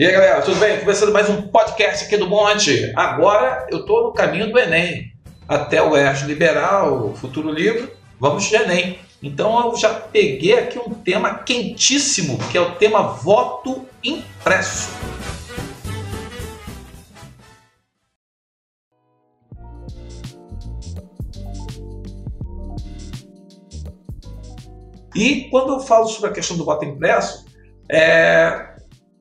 E aí, galera, tudo bem? Começando mais um podcast aqui do Monte. Agora eu estou no caminho do Enem. Até o Oeste Liberal, Futuro Livro, vamos de Enem. Então eu já peguei aqui um tema quentíssimo, que é o tema voto impresso. E quando eu falo sobre a questão do voto impresso, é,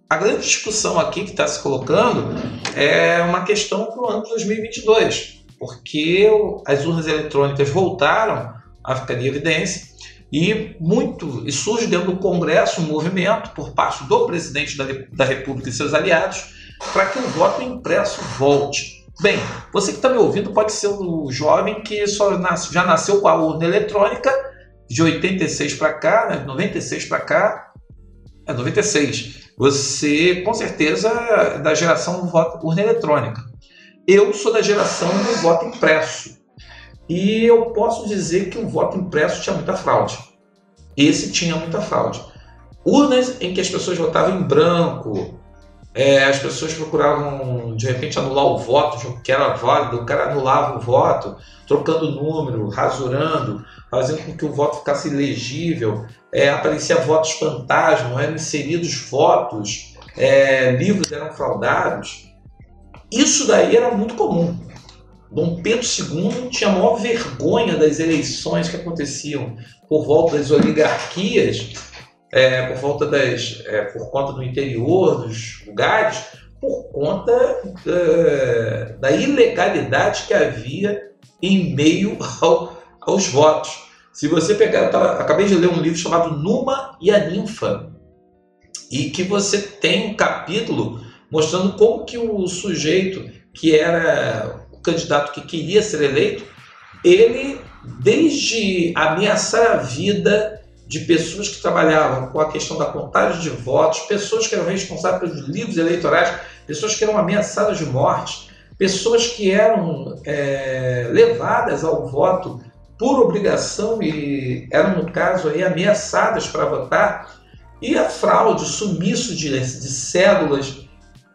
a grande discussão aqui que está se colocando é uma questão para o ano de 2022, porque as urnas eletrônicas voltaram a ficar em evidência e muito e surge dentro do Congresso um movimento por parte do presidente da, da República e seus aliados para que o voto impresso volte. Bem, você que está me ouvindo pode ser o jovem que só nasce, já nasceu com a urna eletrônica de 86 para cá, né, 96 para cá, é 96 você, com certeza, é da geração do voto urna eletrônica. Eu sou da geração do voto impresso. E eu posso dizer que o voto impresso tinha muita fraude. Esse tinha muita fraude. Urnas em que as pessoas votavam em branco, é, as pessoas procuravam de repente anular o voto, que era válido, o cara anulava o voto, trocando o número, rasurando, fazendo com que o voto ficasse ilegível é, aparecia votos fantasma, eram inseridos votos, é, livros eram fraudados. Isso daí era muito comum. Dom Pedro II tinha a maior vergonha das eleições que aconteciam por volta das oligarquias, é, por volta das, é, por conta do interior dos lugares, por conta da, é, da ilegalidade que havia em meio ao, aos votos. Se você pegar, eu tava, acabei de ler um livro chamado Numa e a Ninfa, e que você tem um capítulo mostrando como que o sujeito que era o candidato que queria ser eleito, ele desde ameaçar a vida de pessoas que trabalhavam com a questão da contagem de votos, pessoas que eram responsáveis pelos livros eleitorais, pessoas que eram ameaçadas de morte, pessoas que eram é, levadas ao voto por obrigação e eram, no caso, aí, ameaçadas para votar, e a fraude, o sumiço de, de cédulas,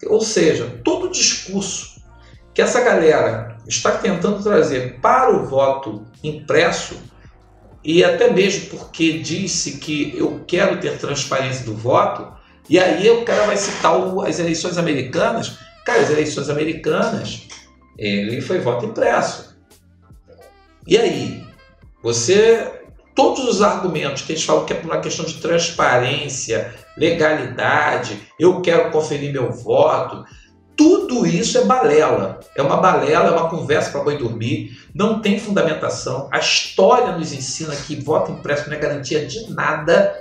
ou seja, todo o discurso que essa galera está tentando trazer para o voto impresso, e até mesmo porque disse que eu quero ter transparência do voto, e aí o cara vai citar as eleições americanas. Cara, as eleições americanas, ele foi voto impresso. E aí? Você, todos os argumentos que eles falam que é por uma questão de transparência, legalidade, eu quero conferir meu voto, tudo isso é balela. É uma balela, é uma conversa para boi dormir, não tem fundamentação. A história nos ensina que voto impresso não é garantia de nada,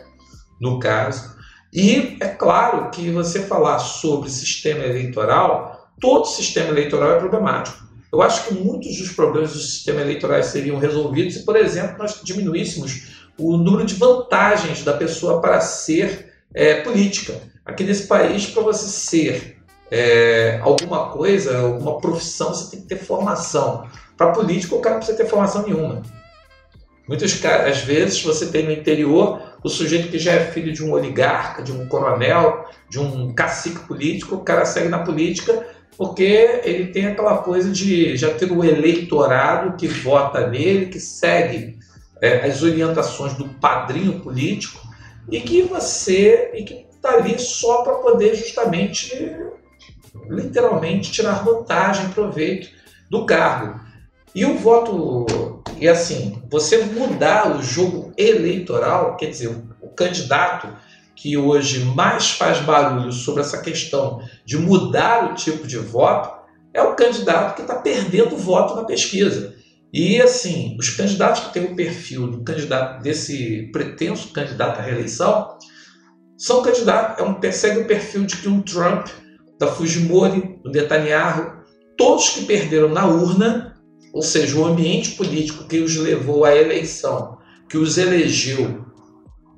no caso. E é claro que você falar sobre sistema eleitoral, todo sistema eleitoral é problemático. Eu acho que muitos dos problemas do sistema eleitoral seriam resolvidos se, por exemplo, nós diminuíssemos o número de vantagens da pessoa para ser é, política. Aqui nesse país, para você ser é, alguma coisa, alguma profissão, você tem que ter formação. Para político, o cara não precisa ter formação nenhuma. Muitas às vezes você tem no interior o sujeito que já é filho de um oligarca, de um coronel, de um cacique político, o cara segue na política porque ele tem aquela coisa de já ter o eleitorado que vota nele, que segue é, as orientações do padrinho político e que você e que está ali só para poder justamente, literalmente, tirar vantagem, proveito do cargo. E o voto, e assim, você mudar o jogo eleitoral, quer dizer, o, o candidato que hoje mais faz barulho sobre essa questão de mudar o tipo de voto é o candidato que está perdendo voto na pesquisa. E assim, os candidatos que têm o perfil do candidato desse pretenso candidato à reeleição são candidatos, é um, persegue o perfil de que um Trump, da Fujimori, do Netanyahu, todos que perderam na urna, ou seja, o ambiente político que os levou à eleição, que os elegeu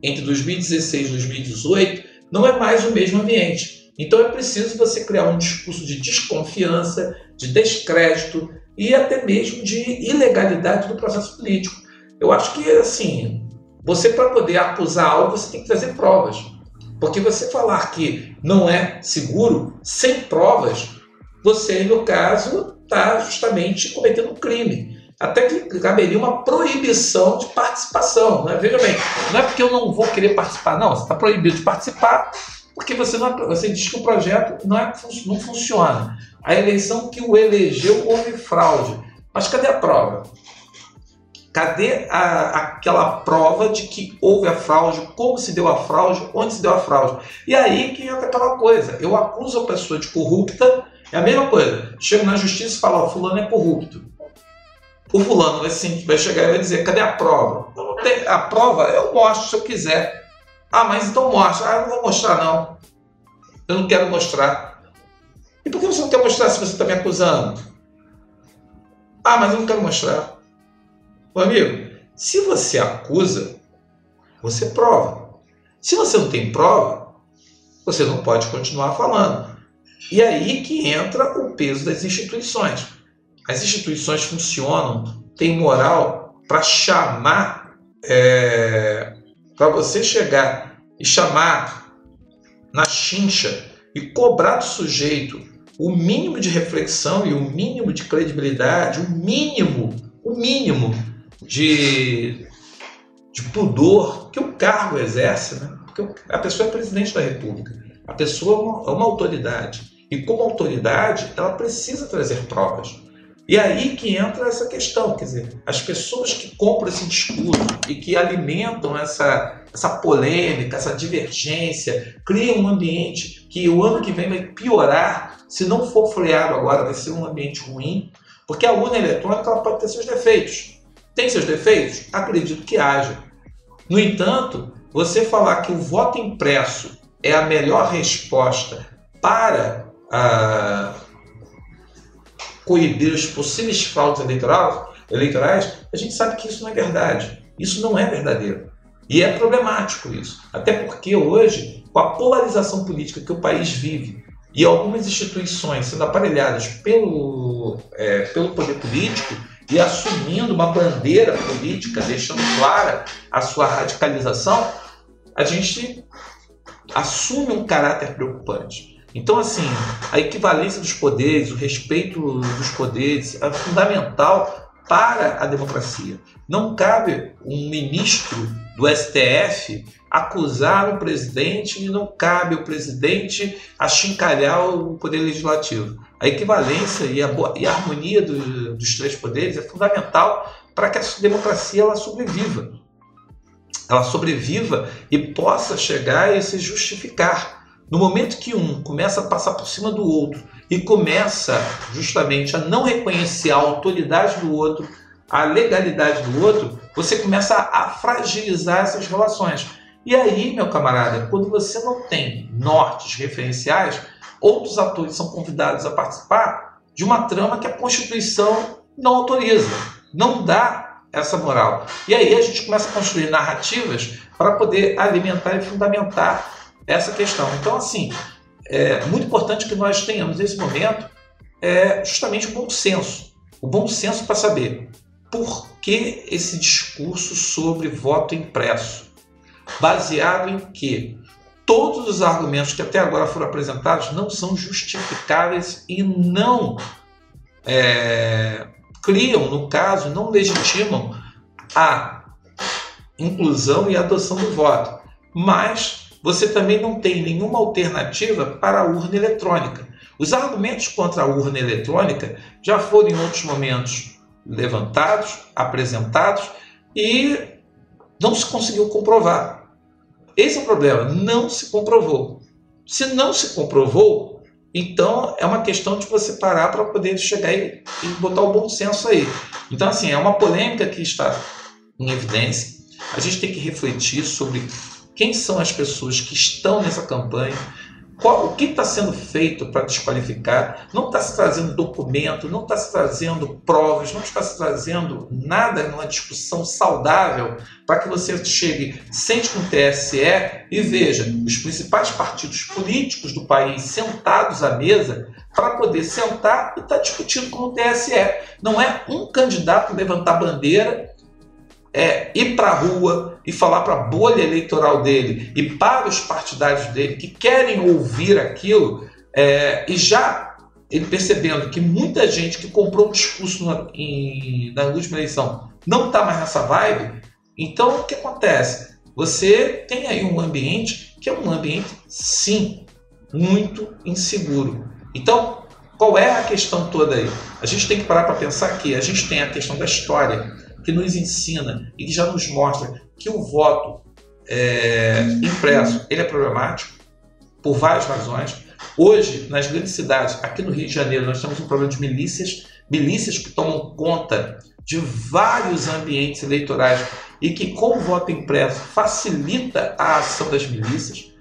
entre 2016 e 2018 não é mais o mesmo ambiente. Então é preciso você criar um discurso de desconfiança, de descrédito e até mesmo de ilegalidade do processo político. Eu acho que assim, você para poder acusar algo, você tem que trazer provas. Porque você falar que não é seguro, sem provas, você, no caso, está justamente cometendo um crime. Até que caberia uma proibição de participação. Né? Veja bem, não é porque eu não vou querer participar, não. Você está proibido de participar porque você, não, é, você diz que o projeto não, é, não funciona. A eleição que o elegeu houve fraude. Mas cadê a prova? Cadê a, aquela prova de que houve a fraude, como se deu a fraude, onde se deu a fraude? E aí que entra aquela coisa. Eu acuso a pessoa de corrupta, é a mesma coisa. Chego na justiça e falo, ó, fulano é corrupto. O fulano vai, sim, vai chegar e vai dizer, cadê a prova? a prova eu mostro se eu quiser. Ah, mas então mostra. Ah, eu não vou mostrar não. Eu não quero mostrar. E por que você não quer mostrar se você está me acusando? Ah, mas eu não quero mostrar. Amigo, se você acusa, você prova. Se você não tem prova, você não pode continuar falando. E aí que entra o peso das instituições. As instituições funcionam, têm moral para chamar, é, para você chegar e chamar na chincha e cobrar do sujeito o mínimo de reflexão e o mínimo de credibilidade, o mínimo, o mínimo de, de pudor que o cargo exerce, né? porque a pessoa é presidente da República, a pessoa é uma, é uma autoridade, e como autoridade ela precisa trazer provas. E aí que entra essa questão, quer dizer, as pessoas que compram esse discurso e que alimentam essa, essa polêmica, essa divergência, criam um ambiente que o ano que vem vai piorar, se não for freado agora, vai ser um ambiente ruim, porque a urna eletrônica ela pode ter seus defeitos. Tem seus defeitos? Acredito que haja. No entanto, você falar que o voto impresso é a melhor resposta para ah, coibir os possíveis fraudes eleitorais, a gente sabe que isso não é verdade. Isso não é verdadeiro. E é problemático isso. Até porque hoje, com a polarização política que o país vive e algumas instituições sendo aparelhadas pelo, é, pelo poder político, e assumindo uma bandeira política, deixando clara a sua radicalização, a gente assume um caráter preocupante. Então, assim, a equivalência dos poderes, o respeito dos poderes é fundamental para a democracia. Não cabe um ministro do STF acusar o presidente e não cabe o presidente achincalhar o poder legislativo. A equivalência e a, e a harmonia do, dos três poderes é fundamental para que a democracia ela sobreviva. Ela sobreviva e possa chegar e se justificar. No momento que um começa a passar por cima do outro e começa justamente a não reconhecer a autoridade do outro, a legalidade do outro, você começa a fragilizar essas relações. E aí, meu camarada, quando você não tem nortes referenciais, outros atores são convidados a participar de uma trama que a Constituição não autoriza, não dá essa moral. E aí a gente começa a construir narrativas para poder alimentar e fundamentar essa questão. Então, assim, é muito importante que nós tenhamos nesse momento é justamente o bom senso. O bom senso para saber por que esse discurso sobre voto impresso baseado em que todos os argumentos que até agora foram apresentados não são justificáveis e não é, criam, no caso, não legitimam a inclusão e adoção do voto. Mas você também não tem nenhuma alternativa para a urna eletrônica. Os argumentos contra a urna eletrônica já foram em outros momentos levantados, apresentados e não se conseguiu comprovar. Esse é o problema, não se comprovou. Se não se comprovou, então é uma questão de você parar para poder chegar e, e botar o bom senso aí. Então, assim, é uma polêmica que está em evidência. A gente tem que refletir sobre quem são as pessoas que estão nessa campanha, qual, o que está sendo feito para desqualificar? Não está se trazendo documento, não está se trazendo provas, não está se trazendo nada numa discussão saudável para que você chegue, sente com o TSE e veja os principais partidos políticos do país sentados à mesa para poder sentar e estar tá discutindo com o TSE. Não é um candidato levantar bandeira é, ir para a rua e falar para a bolha eleitoral dele e para os partidários dele que querem ouvir aquilo é, e já ele percebendo que muita gente que comprou o discurso na, em, na última eleição não está mais nessa vibe, então o que acontece? Você tem aí um ambiente que é um ambiente, sim, muito inseguro. Então, qual é a questão toda aí? A gente tem que parar para pensar que a gente tem a questão da história, que nos ensina e que já nos mostra que o voto é, impresso ele é problemático por várias razões. Hoje, nas grandes cidades, aqui no Rio de Janeiro, nós temos um problema de milícias, milícias que tomam conta de vários ambientes eleitorais e que, com o voto impresso, facilita a ação das milícias.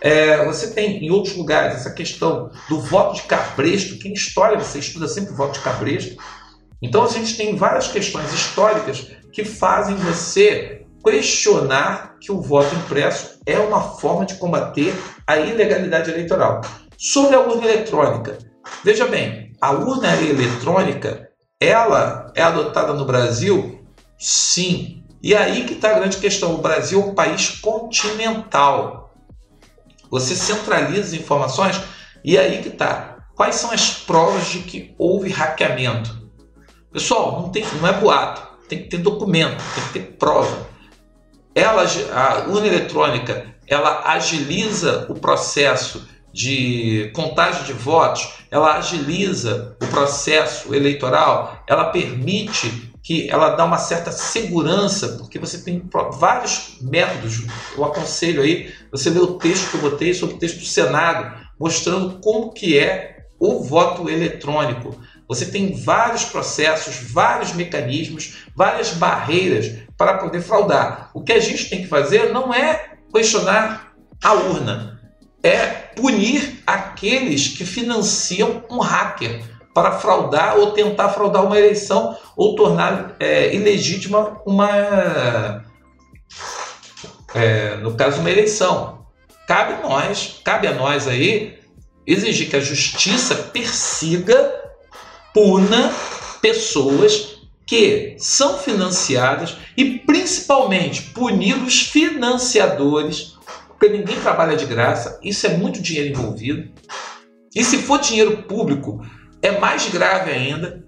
É, você tem em outros lugares essa questão do voto de cabresto, que em história você estuda sempre o voto de cabresto. Então a gente tem várias questões históricas que fazem você questionar que o voto impresso é uma forma de combater a ilegalidade eleitoral. Sobre a urna eletrônica, veja bem, a urna eletrônica ela é adotada no Brasil? Sim. E aí que está a grande questão. O Brasil é um país continental. Você centraliza informações e aí que está. Quais são as provas de que houve hackeamento? Pessoal, não, tem, não é boato, tem que ter documento, tem que ter prova. Ela, a urna eletrônica, ela agiliza o processo de contagem de votos, ela agiliza o processo eleitoral, ela permite que ela dá uma certa segurança, porque você tem vários métodos. Eu aconselho aí, você ler o texto que eu botei sobre o texto do Senado, mostrando como que é o voto eletrônico. Você tem vários processos, vários mecanismos, várias barreiras para poder fraudar. O que a gente tem que fazer não é questionar a urna, é punir aqueles que financiam um hacker para fraudar ou tentar fraudar uma eleição ou tornar é, ilegítima uma, é, no caso, uma eleição. Cabe nós, cabe a nós aí exigir que a justiça persiga puna pessoas que são financiadas e principalmente punir os financiadores, porque ninguém trabalha de graça, isso é muito dinheiro envolvido. E se for dinheiro público, é mais grave ainda,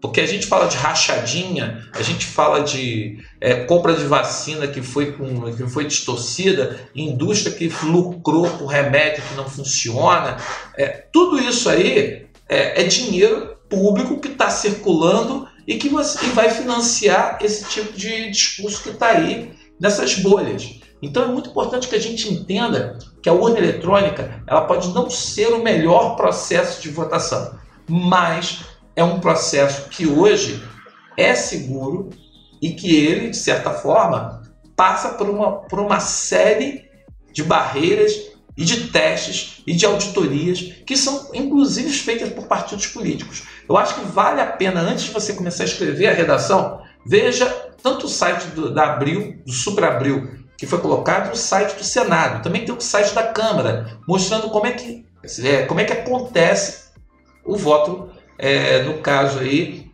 porque a gente fala de rachadinha, a gente fala de é, compra de vacina que foi, com, que foi distorcida, indústria que lucrou com remédio que não funciona. É, tudo isso aí é, é dinheiro público que está circulando e que você, e vai financiar esse tipo de discurso que está aí nessas bolhas. Então é muito importante que a gente entenda que a urna eletrônica ela pode não ser o melhor processo de votação, mas é um processo que hoje é seguro e que ele, de certa forma, passa por uma, por uma série de barreiras e de testes e de auditorias que são inclusive feitas por partidos políticos. Eu acho que vale a pena, antes de você começar a escrever a redação, veja tanto o site do, da Abril, do Supra Abril, que foi colocado, o site do Senado. Também tem o site da Câmara, mostrando como é que, é, como é que acontece o voto, é, no caso aí,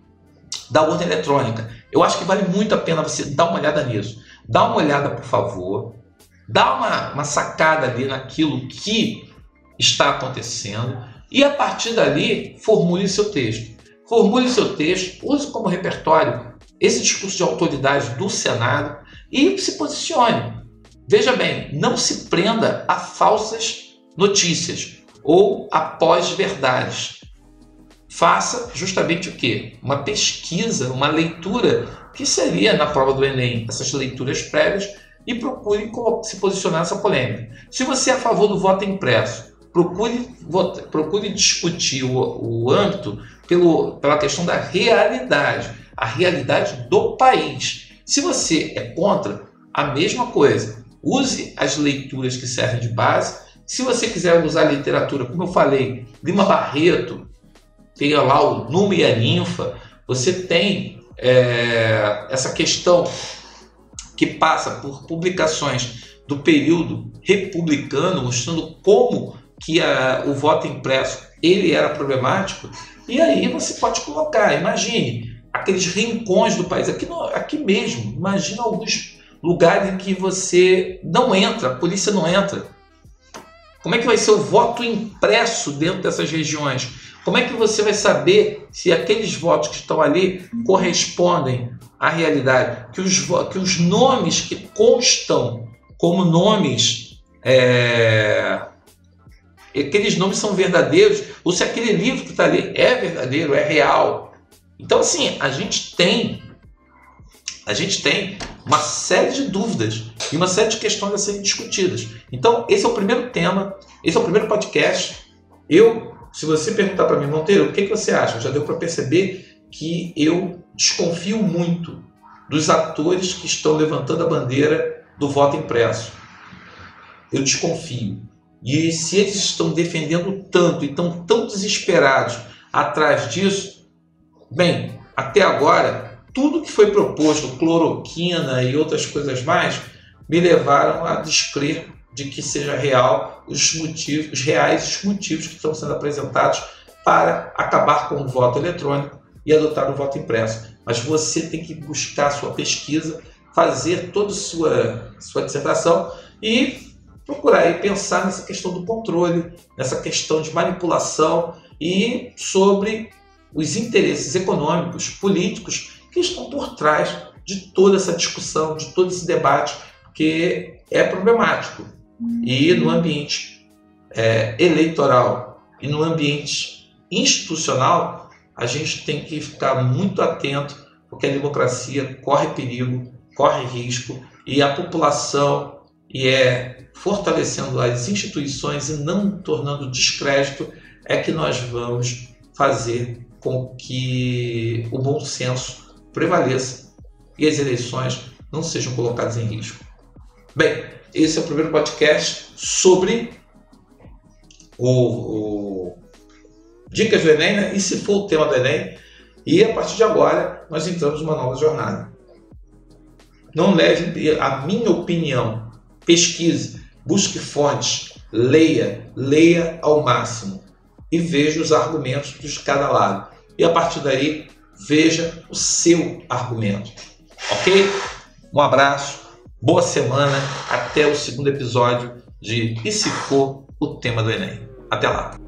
da urna eletrônica. Eu acho que vale muito a pena você dar uma olhada nisso. Dá uma olhada, por favor dá uma, uma sacada ali naquilo que está acontecendo e a partir dali formule seu texto. Formule seu texto, use como repertório esse discurso de autoridade do Senado e se posicione. Veja bem, não se prenda a falsas notícias ou a pós-verdades. Faça justamente o que? Uma pesquisa, uma leitura que seria na prova do Enem, essas leituras prévias e procure se posicionar nessa polêmica. Se você é a favor do voto impresso, procure, procure discutir o, o âmbito pelo, pela questão da realidade, a realidade do país. Se você é contra, a mesma coisa. Use as leituras que servem de base. Se você quiser usar literatura, como eu falei, Lima Barreto, tenha lá o Numa e a Ninfa, você tem é, essa questão que passa por publicações do período republicano, mostrando como que a, o voto impresso ele era problemático, e aí você pode colocar, imagine, aqueles rincões do país, aqui, no, aqui mesmo. Imagina alguns lugares em que você não entra, a polícia não entra. Como é que vai ser o voto impresso dentro dessas regiões? Como é que você vai saber se aqueles votos que estão ali correspondem à realidade? Que os, que os nomes que constam como nomes, é, aqueles nomes são verdadeiros, ou se aquele livro que está ali é verdadeiro, é real. Então, assim, a gente tem a gente tem uma série de dúvidas e uma série de questões a serem discutidas. Então, esse é o primeiro tema, esse é o primeiro podcast. Eu, se você perguntar para mim, Monteiro, o que, que você acha? Já deu para perceber que eu desconfio muito dos atores que estão levantando a bandeira do voto impresso. Eu desconfio. E se eles estão defendendo tanto e estão tão desesperados atrás disso, bem, até agora tudo que foi proposto, cloroquina e outras coisas mais, me levaram a descrer de que seja real os motivos, os reais motivos que estão sendo apresentados para acabar com o voto eletrônico e adotar o voto impresso. Mas você tem que buscar sua pesquisa, fazer toda a sua, sua dissertação e procurar e pensar nessa questão do controle, nessa questão de manipulação e sobre os interesses econômicos, políticos que estão por trás de toda essa discussão, de todo esse debate, que é problemático. E no ambiente é, eleitoral e no ambiente institucional, a gente tem que ficar muito atento, porque a democracia corre perigo, corre risco, e a população e é fortalecendo as instituições e não tornando descrédito é que nós vamos fazer com que o bom senso prevaleça e as eleições não sejam colocadas em risco. Bem, esse é o primeiro podcast sobre o, o Dicas do Enem, né? e se for o tema do Enem, e a partir de agora nós entramos numa nova jornada. Não leve a minha opinião, pesquise, busque fontes, leia, leia ao máximo e veja os argumentos de cada lado. E a partir daí veja o seu argumento. Ok? Um abraço, boa semana, até o segundo episódio de E se for o tema do Enem. Até lá!